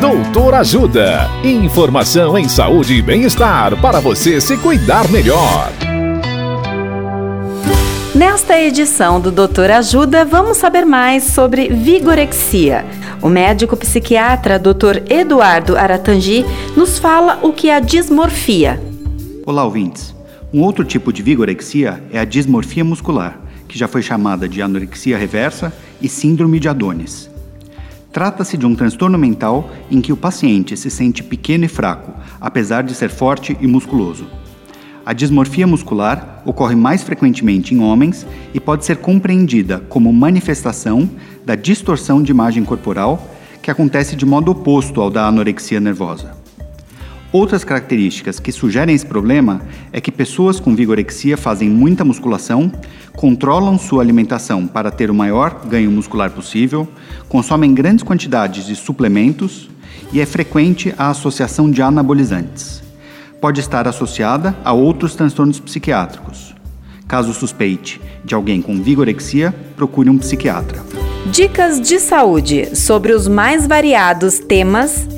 Doutor Ajuda. Informação em saúde e bem-estar para você se cuidar melhor. Nesta edição do Doutor Ajuda, vamos saber mais sobre vigorexia. O médico psiquiatra Dr. Eduardo Aratangi nos fala o que é a dismorfia. Olá, ouvintes. Um outro tipo de vigorexia é a dismorfia muscular, que já foi chamada de anorexia reversa e síndrome de Adonis. Trata-se de um transtorno mental em que o paciente se sente pequeno e fraco, apesar de ser forte e musculoso. A dismorfia muscular ocorre mais frequentemente em homens e pode ser compreendida como manifestação da distorção de imagem corporal que acontece de modo oposto ao da anorexia nervosa. Outras características que sugerem esse problema é que pessoas com vigorexia fazem muita musculação, controlam sua alimentação para ter o maior ganho muscular possível, consomem grandes quantidades de suplementos e é frequente a associação de anabolizantes pode estar associada a outros transtornos psiquiátricos. Caso suspeite de alguém com vigorexia, procure um psiquiatra. Dicas de saúde sobre os mais variados temas